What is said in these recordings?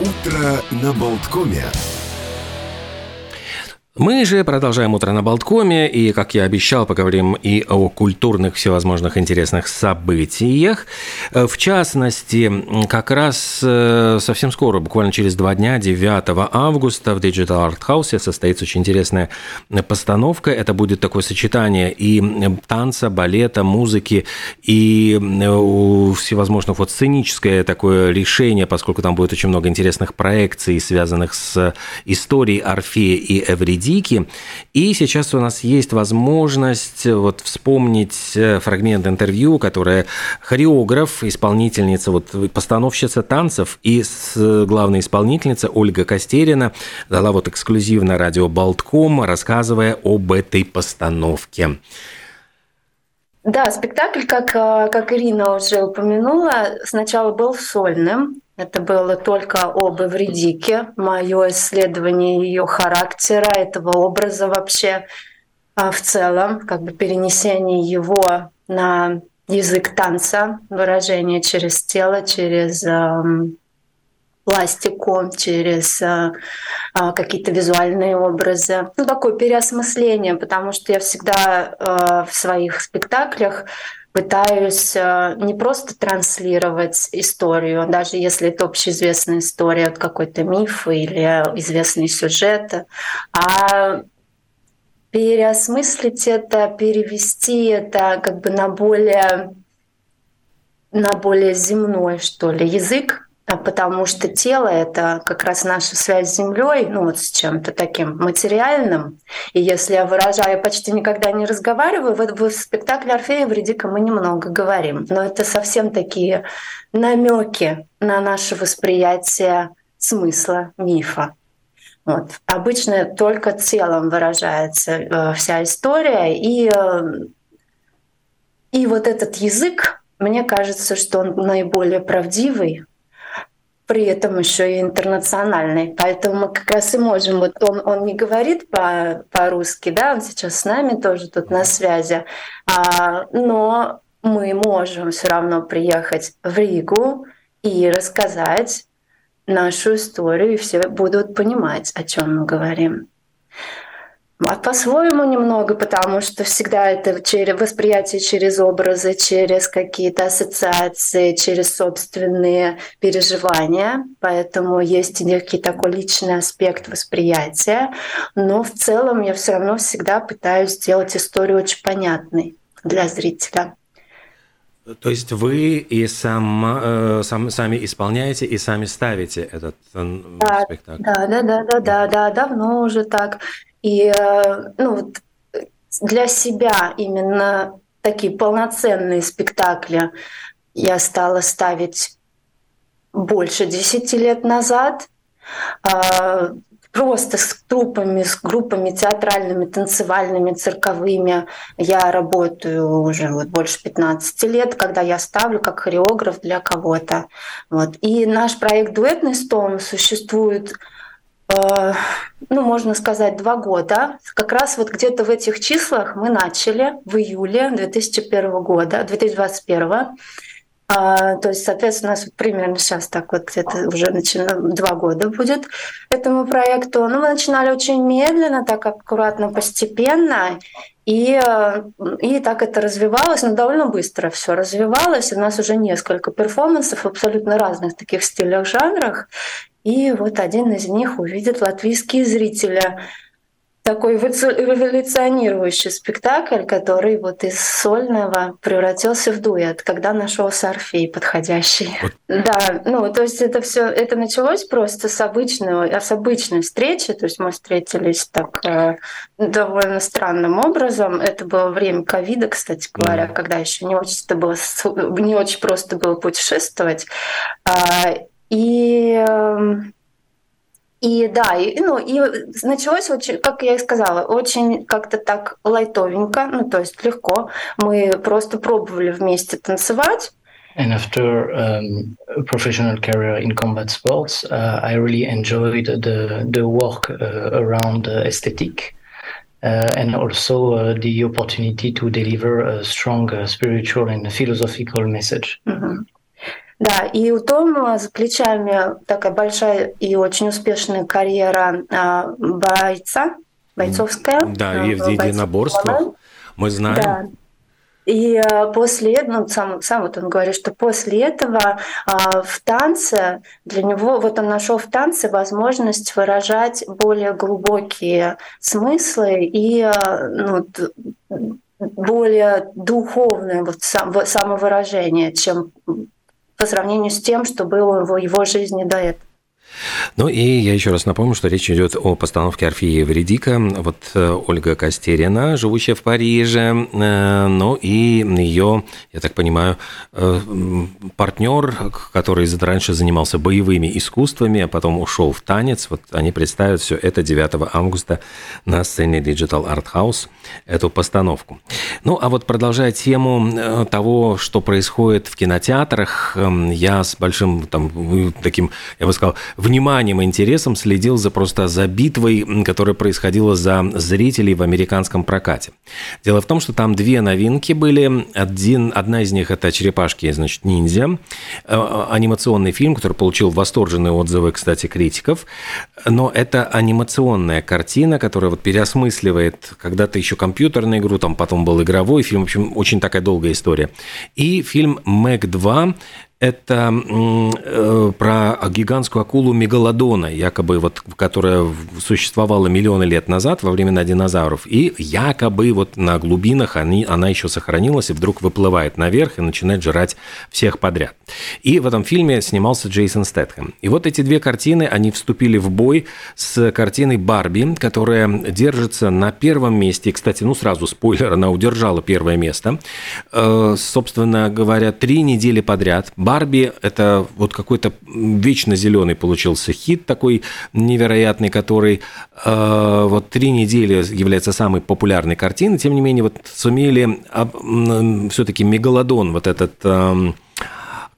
Утро на Болткоме. Мы же продолжаем утро на Болткоме, и, как я обещал, поговорим и о культурных всевозможных интересных событиях. Э, в частности, как раз э, совсем скоро, буквально через два дня, 9 августа, в Digital Art House состоится очень интересная постановка. Это будет такое сочетание и танца, балета, музыки, и э, всевозможных вот сценическое такое решение, поскольку там будет очень много интересных проекций, связанных с историей Орфея и Эвриди Дики. И сейчас у нас есть возможность вот вспомнить э, фрагмент интервью, которое хореограф, исполнительница, вот постановщица танцев и главная исполнительница Ольга Костерина дала вот эксклюзивно радио Болтком, рассказывая об этой постановке. Да, спектакль, как, э, как Ирина уже упомянула, сначала был сольным, это было только об Эвредике, мое исследование ее характера, этого образа вообще а, в целом, как бы перенесение его на язык танца, выражение через тело, через пластику, через э, э, какие-то визуальные образы. Ну, такое переосмысление, потому что я всегда э, в своих спектаклях пытаюсь э, не просто транслировать историю, даже если это общеизвестная история, от какой-то миф или известный сюжет, а переосмыслить это, перевести это как бы на более на более земной, что ли, язык, а потому что тело — это как раз наша связь с Землей, ну вот с чем-то таким материальным. И если я выражаю, я почти никогда не разговариваю, в, в спектакле Орфея Вредика мы немного говорим, но это совсем такие намеки на наше восприятие смысла мифа. Вот. Обычно только телом выражается э, вся история, и, э, и вот этот язык, мне кажется, что он наиболее правдивый, при этом еще и интернациональный. Поэтому мы как раз и можем, вот он, он не говорит по, по-русски, да, он сейчас с нами тоже тут на связи, а, но мы можем все равно приехать в Ригу и рассказать нашу историю, и все будут понимать, о чем мы говорим. А по-своему немного, потому что всегда это через восприятие через образы, через какие-то ассоциации, через собственные переживания. Поэтому есть некий такой личный аспект восприятия. Но в целом я все равно всегда пытаюсь сделать историю очень понятной для зрителя. То есть вы и сам, э, сам, сами исполняете и сами ставите этот э, да, спектакль? Да, да, да, да, да, да, давно уже так. И э, ну, для себя именно такие полноценные спектакли я стала ставить больше десяти лет назад. А, просто с трупами, с группами театральными, танцевальными, цирковыми. Я работаю уже вот больше 15 лет, когда я ставлю как хореограф для кого-то. Вот. И наш проект «Дуэтный стол» существует Э, ну, можно сказать, два года. Как раз вот где-то в этих числах мы начали в июле 2001 года, 2021 а, то есть, соответственно, у нас примерно сейчас так вот где-то уже начина... два года будет этому проекту. Но мы начинали очень медленно, так аккуратно, постепенно. И, э, и так это развивалось, но довольно быстро все развивалось. У нас уже несколько перформансов в абсолютно разных таких стилях, жанрах. И вот один из них увидит латвийские зрители. Такой эволюционирующий спектакль, который вот из сольного превратился в дуэт, когда нашелся Орфей подходящий. Вот. Да, ну то есть это все, это началось просто с обычного, с обычной встречи, то есть мы встретились так э, довольно странным образом. Это было время ковида, кстати говоря, mm. когда еще не очень это было не очень просто было путешествовать. А, и эм, и да, и, ну, и началось очень, как я и сказала, очень как-то так лайтовенько, ну то есть легко. Мы просто пробовали вместе танцевать. And after um, a professional career in combat sports, uh, I really enjoyed the the work uh, around uh, aesthetic. Uh, and also uh, the opportunity to deliver a strong uh, spiritual and philosophical message. Mm-hmm. Да, и у Тома за плечами такая большая и очень успешная карьера а, бойца, бойцовская. Да, и в единоборствах. Мы знаем. Да. И э, после этого, ну, сам, сам вот он говорит, что после этого а, в танце для него, вот он нашел в танце возможность выражать более глубокие смыслы и ну, более духовное вот сам, самовыражение, чем по сравнению с тем, что было в его жизни до этого. Ну и я еще раз напомню, что речь идет о постановке Орфея Евредика. Вот э, Ольга Костерина, живущая в Париже, э, ну и ее, я так понимаю, э, партнер, который раньше занимался боевыми искусствами, а потом ушел в танец. Вот они представят все это 9 августа на сцене Digital Art House, эту постановку. Ну а вот продолжая тему того, что происходит в кинотеатрах, я с большим там, таким, я бы сказал, вниманием и интересом следил за просто за битвой, которая происходила за зрителей в американском прокате. Дело в том, что там две новинки были. Один, одна из них это «Черепашки, значит, ниндзя». Э, анимационный фильм, который получил восторженные отзывы, кстати, критиков. Но это анимационная картина, которая вот переосмысливает когда-то еще компьютерную игру, там потом был игровой фильм. В общем, очень такая долгая история. И фильм «Мэг 2», это э, про гигантскую акулу мегалодона, якобы вот, которая существовала миллионы лет назад во времена динозавров, и якобы вот на глубинах они, она еще сохранилась и вдруг выплывает наверх и начинает жрать всех подряд. И в этом фильме снимался Джейсон Стэтхэм. И вот эти две картины, они вступили в бой с картиной Барби, которая держится на первом месте. И, кстати, ну сразу спойлер, она удержала первое место. Э, собственно говоря, три недели подряд Барби – это вот какой-то вечно зеленый получился хит такой невероятный, который э, вот три недели является самой популярной картиной. Тем не менее, вот сумели э, все-таки Мегалодон, вот этот э,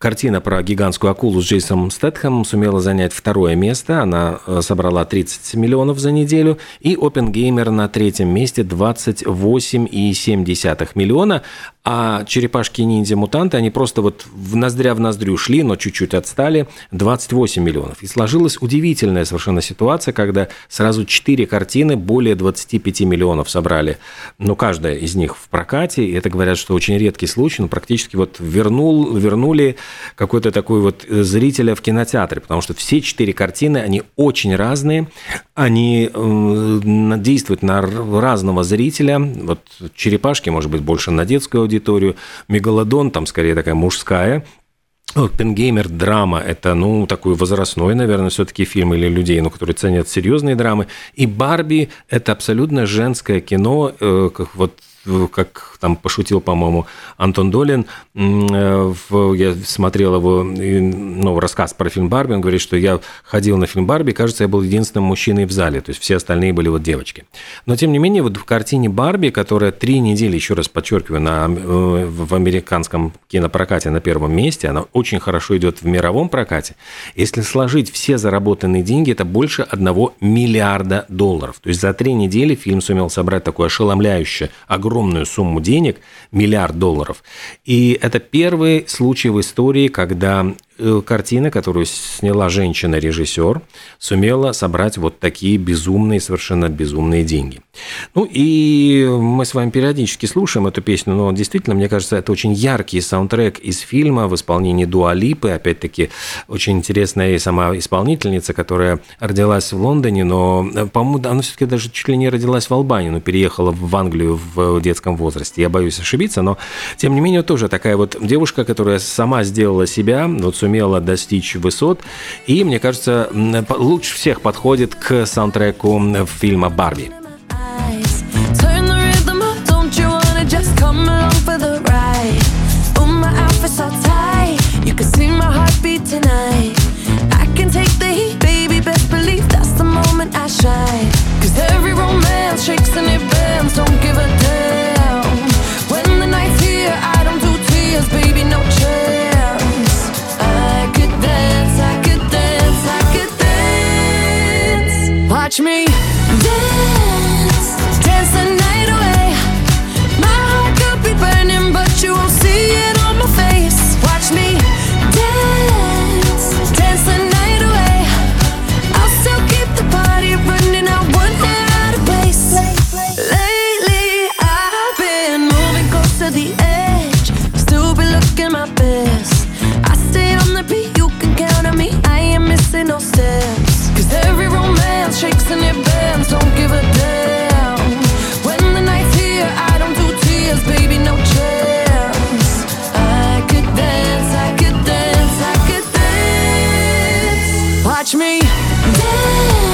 Картина про гигантскую акулу с Джейсом Стэтхэмом сумела занять второе место. Она э, собрала 30 миллионов за неделю. И Опенгеймер на третьем месте 28,7 миллиона. А черепашки-ниндзя-мутанты, они просто вот в ноздря в ноздрю шли, но чуть-чуть отстали, 28 миллионов. И сложилась удивительная совершенно ситуация, когда сразу 4 картины более 25 миллионов собрали. Ну, каждая из них в прокате. И это говорят, что очень редкий случай, но практически вот вернул, вернули какой-то такой вот э, зрителя в кинотеатре, потому что все четыре картины, они очень разные, они э, действуют на разного зрителя. Вот «Черепашки», может быть, больше на детскую аудиторию, «Мегалодон», там скорее такая мужская, Пенгеймер драма – это, ну, такой возрастной, наверное, все-таки фильм или людей, ну, которые ценят серьезные драмы. И «Барби» – это абсолютно женское кино, э, как вот как там пошутил, по-моему, Антон Долин, э, я смотрел его ну, рассказ про фильм «Барби», он говорит, что я ходил на фильм «Барби», кажется, я был единственным мужчиной в зале, то есть все остальные были вот девочки. Но, тем не менее, вот в картине «Барби», которая три недели, еще раз подчеркиваю, на, э, в американском кинопрокате на первом месте, она очень хорошо идет в мировом прокате, если сложить все заработанные деньги, это больше одного миллиарда долларов. То есть за три недели фильм сумел собрать такую ошеломляющую, огромную сумму денег, миллиард долларов. И это первый случай в истории, когда Э, картина, которую сняла женщина-режиссер, сумела собрать вот такие безумные, совершенно безумные деньги. Ну и мы с вами периодически слушаем эту песню, но действительно, мне кажется, это очень яркий саундтрек из фильма в исполнении Дуалипы. Опять-таки, очень интересная и сама исполнительница, которая родилась в Лондоне, но, по-моему, она все-таки даже чуть ли не родилась в Албании, но переехала в Англию в детском возрасте. Я боюсь ошибиться, но, тем не менее, тоже такая вот девушка, которая сама сделала себя, вот сумела достичь высот. И, мне кажется, лучше всех подходит к саундтреку фильма «Барби». Cause every romance shakes and it bends. Don't give a damn. Watch me dance,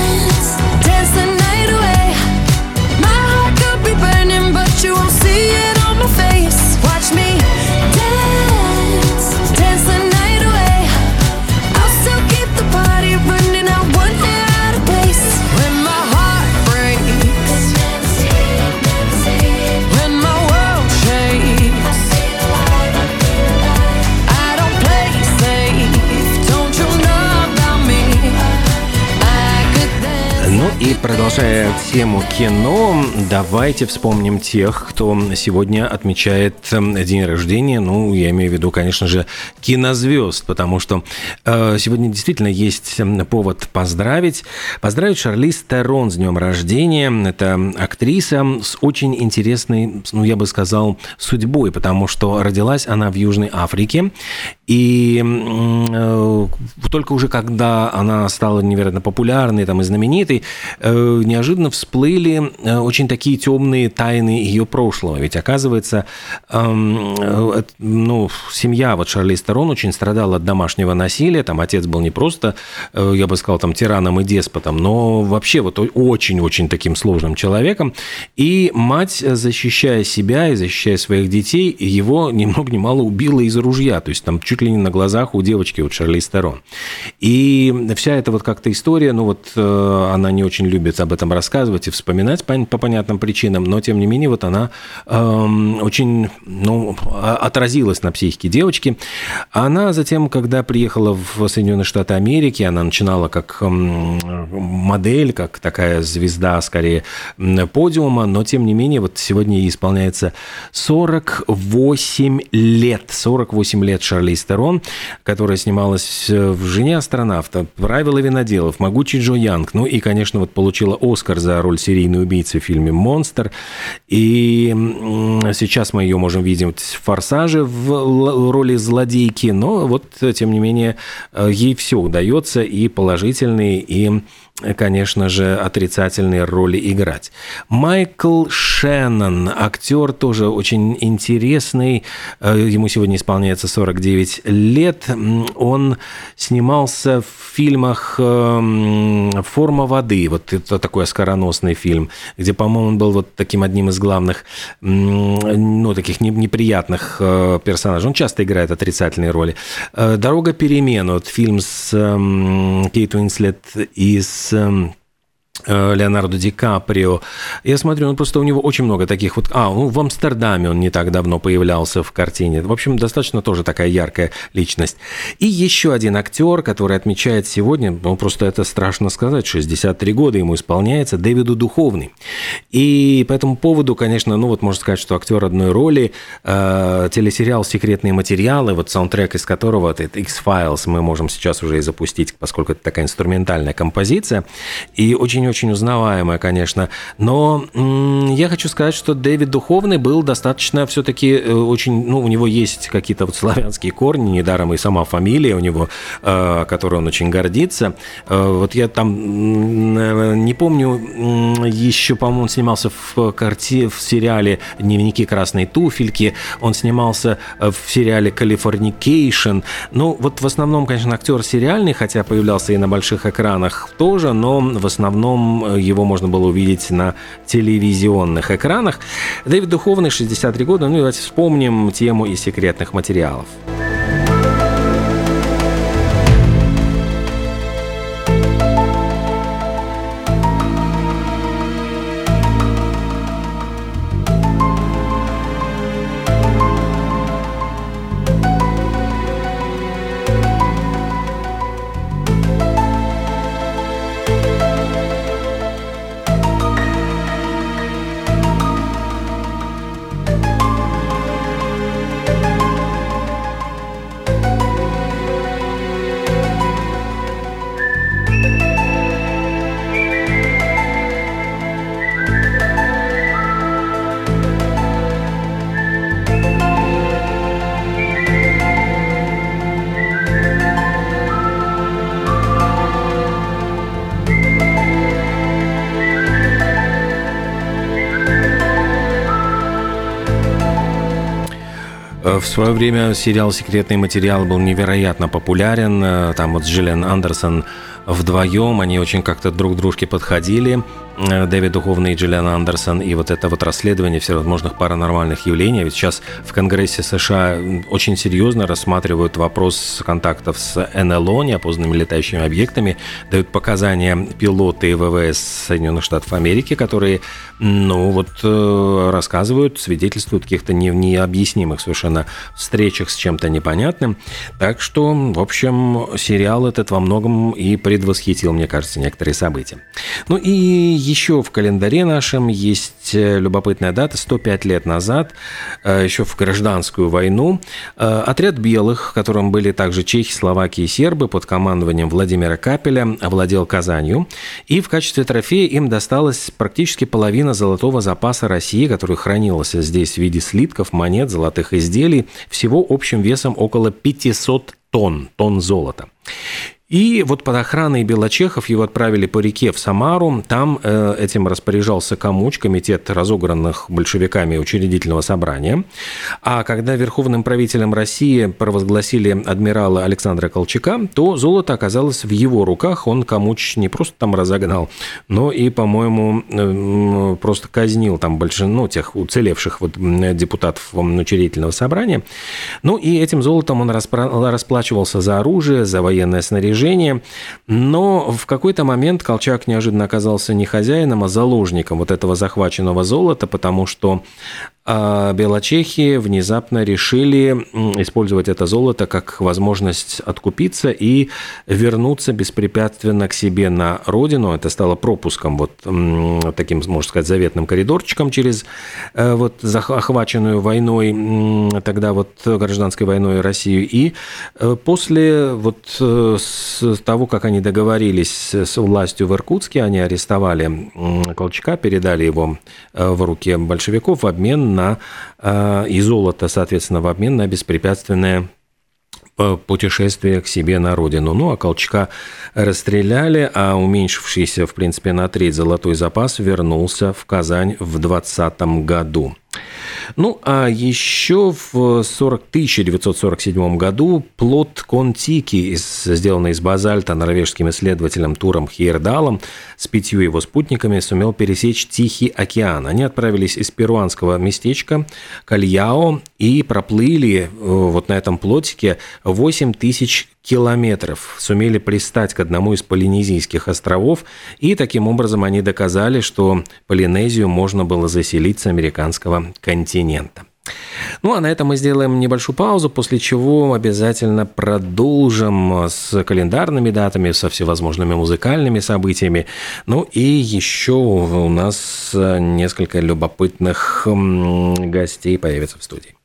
и продолжая тему кино, давайте вспомним тех, кто сегодня отмечает эм, день рождения. Ну, я имею в виду, конечно же, кинозвезд, потому что э, сегодня действительно есть эм, повод поздравить. Поздравить Шарлиз Терон с днем рождения. Это актриса с очень интересной, ну, я бы сказал, судьбой, потому что родилась она в Южной Африке. И э, только уже когда она стала невероятно популярной там, и знаменитой, э, неожиданно всплыли э, очень такие темные тайны ее прошлого. Ведь, оказывается, эм, ну, семья вот Шарлиз Терон очень страдала от домашнего насилия. Там отец был не просто, я бы сказал, там, тираном и деспотом, но вообще вот очень-очень таким сложным человеком. И мать, защищая себя и защищая своих детей, его ни много ни мало убила из ружья. То есть там чуть ли не на глазах у девочки вот Шарлиз Терон. И вся эта вот как-то история, ну вот э, она не очень любит об этом рассказывать и вспоминать по, по понятным причинам, но тем не менее вот она эм, очень, ну, а- отразилась на психике девочки. Она затем, когда приехала в Соединенные Штаты Америки, она начинала как эм, модель, как такая звезда, скорее, подиума, но тем не менее вот сегодня ей исполняется 48 лет. 48 лет Шарлиз Терон, которая снималась э, в «Жене астронавта», «Правила виноделов», «Могучий Джо Янг», ну и, конечно, вот получила Оскар за роль серийной убийцы в фильме «Монстр». И сейчас мы ее можем видеть в «Форсаже» в роли злодейки, но вот, тем не менее, э, ей все удается, и положительные, и конечно же, отрицательные роли играть. Майкл Шеннон, актер тоже очень интересный, э, ему сегодня исполняется 49 лет. Он снимался в фильмах эм, «Форма воды», вот это такой оскароносный фильм, где, по-моему, он был вот таким одним из главных, ну, таких не- неприятных э, персонажей. Он часто играет отрицательные роли. Э, «Дорога перемен», вот фильм с эм, Кейт Уинслет и с эм, э, Леонардо Ди Каприо. Я смотрю, ну просто у него очень много таких вот... А, ну в Амстердаме он не так давно появлялся в картине. В общем, достаточно тоже такая яркая личность. И еще один актер, который отмечает сегодня, ну просто это страшно сказать, 63 года ему исполняется, Дэвиду Духовный. И по этому поводу, конечно, ну вот можно сказать, что актер одной роли, э, телесериал «Секретные материалы», вот саундтрек из которого, вот это X-Files, мы можем сейчас уже и запустить, поскольку это такая инструментальная композиция. И очень-очень узнаваемая, конечно. Но я хочу сказать, что Дэвид Духовный был достаточно все-таки э, очень... Ну, у него есть какие-то вот славянские корни, недаром и сама фамилия у него, э, которой он очень гордится. Э, Вот я там не помню, еще, по-моему, он снимался в, карте, в сериале «Дневники красной туфельки», он снимался в сериале «Калифорникейшн». Ну, вот в основном, конечно, актер сериальный, хотя появлялся и на больших экранах тоже, но в основном э, его можно было увидеть на телевизионных экранах. Дэвид Духовный, 63 года, ну и давайте вспомним тему из секретных материалов. В свое время сериал «Секретный материал» был невероятно популярен. Там вот Джиллиан Андерсон вдвоем, они очень как-то друг дружке подходили. Э, Дэвид Духовный и Джиллиан Андерсон, и вот это вот расследование всевозможных паранормальных явлений. Ведь сейчас в Конгрессе США очень серьезно рассматривают вопрос контактов с НЛО, неопознанными летающими объектами, дают показания пилоты ВВС Соединенных Штатов Америки, которые, ну вот, э, рассказывают, свидетельствуют каких-то необъяснимых совершенно встречах с чем-то непонятным. Так что, в общем, сериал этот во многом и предвосхитил, мне кажется, некоторые события. Ну и еще в календаре нашем есть э, любопытная дата. 105 лет назад, э, еще в гражданскую войну, э, отряд белых, в котором были также чехи, словаки и сербы под командованием Владимира Капеля, овладел Казанью. И в качестве трофея им досталась практически половина золотого запаса России, который хранился здесь в виде слитков, монет, золотых изделий, всего общим весом около 500 тонн, тонн золота. И вот под охраной Белочехов его отправили по реке в Самару. Там э, этим распоряжался Камуч, комитет разогранных большевиками учредительного собрания. А когда верховным правителем России провозгласили адмирала Александра Колчака, то золото оказалось в его руках. Он Камуч не просто там разогнал, но и, по-моему, э, просто казнил там большинство ну, тех уцелевших вот депутатов учредительного собрания. Ну и этим золотом он расплачивался за оружие, за военное снаряжение. Но в какой-то момент Колчак неожиданно оказался не хозяином, а заложником вот этого захваченного золота, потому что а белочехи внезапно решили использовать это золото как возможность откупиться и вернуться беспрепятственно к себе на родину. Это стало пропуском, вот таким, можно сказать, заветным коридорчиком через э, вот охваченную войной, тогда вот гражданской войной Россию. И э, после вот э, того, как они договорились с властью в Иркутске, они арестовали Колчака, передали его в руки большевиков в обмен на э, и золото, соответственно, в обмен на беспрепятственное э, путешествие к себе на родину. Ну, а Колчака расстреляли, а уменьшившийся, в принципе, на треть золотой запас вернулся в Казань в 2020 году. Ну, а еще в 40, 1947 году плод Контики, сделанный из базальта норвежским исследователем Туром Хейердалом, с пятью его спутниками сумел пересечь Тихий океан. Они отправились из перуанского местечка Кальяо и проплыли э, вот на этом плотике 8 тысяч километров, сумели пристать к одному из полинезийских островов, и таким образом они доказали, что Полинезию можно было заселить с американского континента. Ну а на этом мы сделаем небольшую паузу, после чего обязательно продолжим с календарными датами, со всевозможными музыкальными событиями. Ну и еще у нас несколько любопытных гостей появится в студии.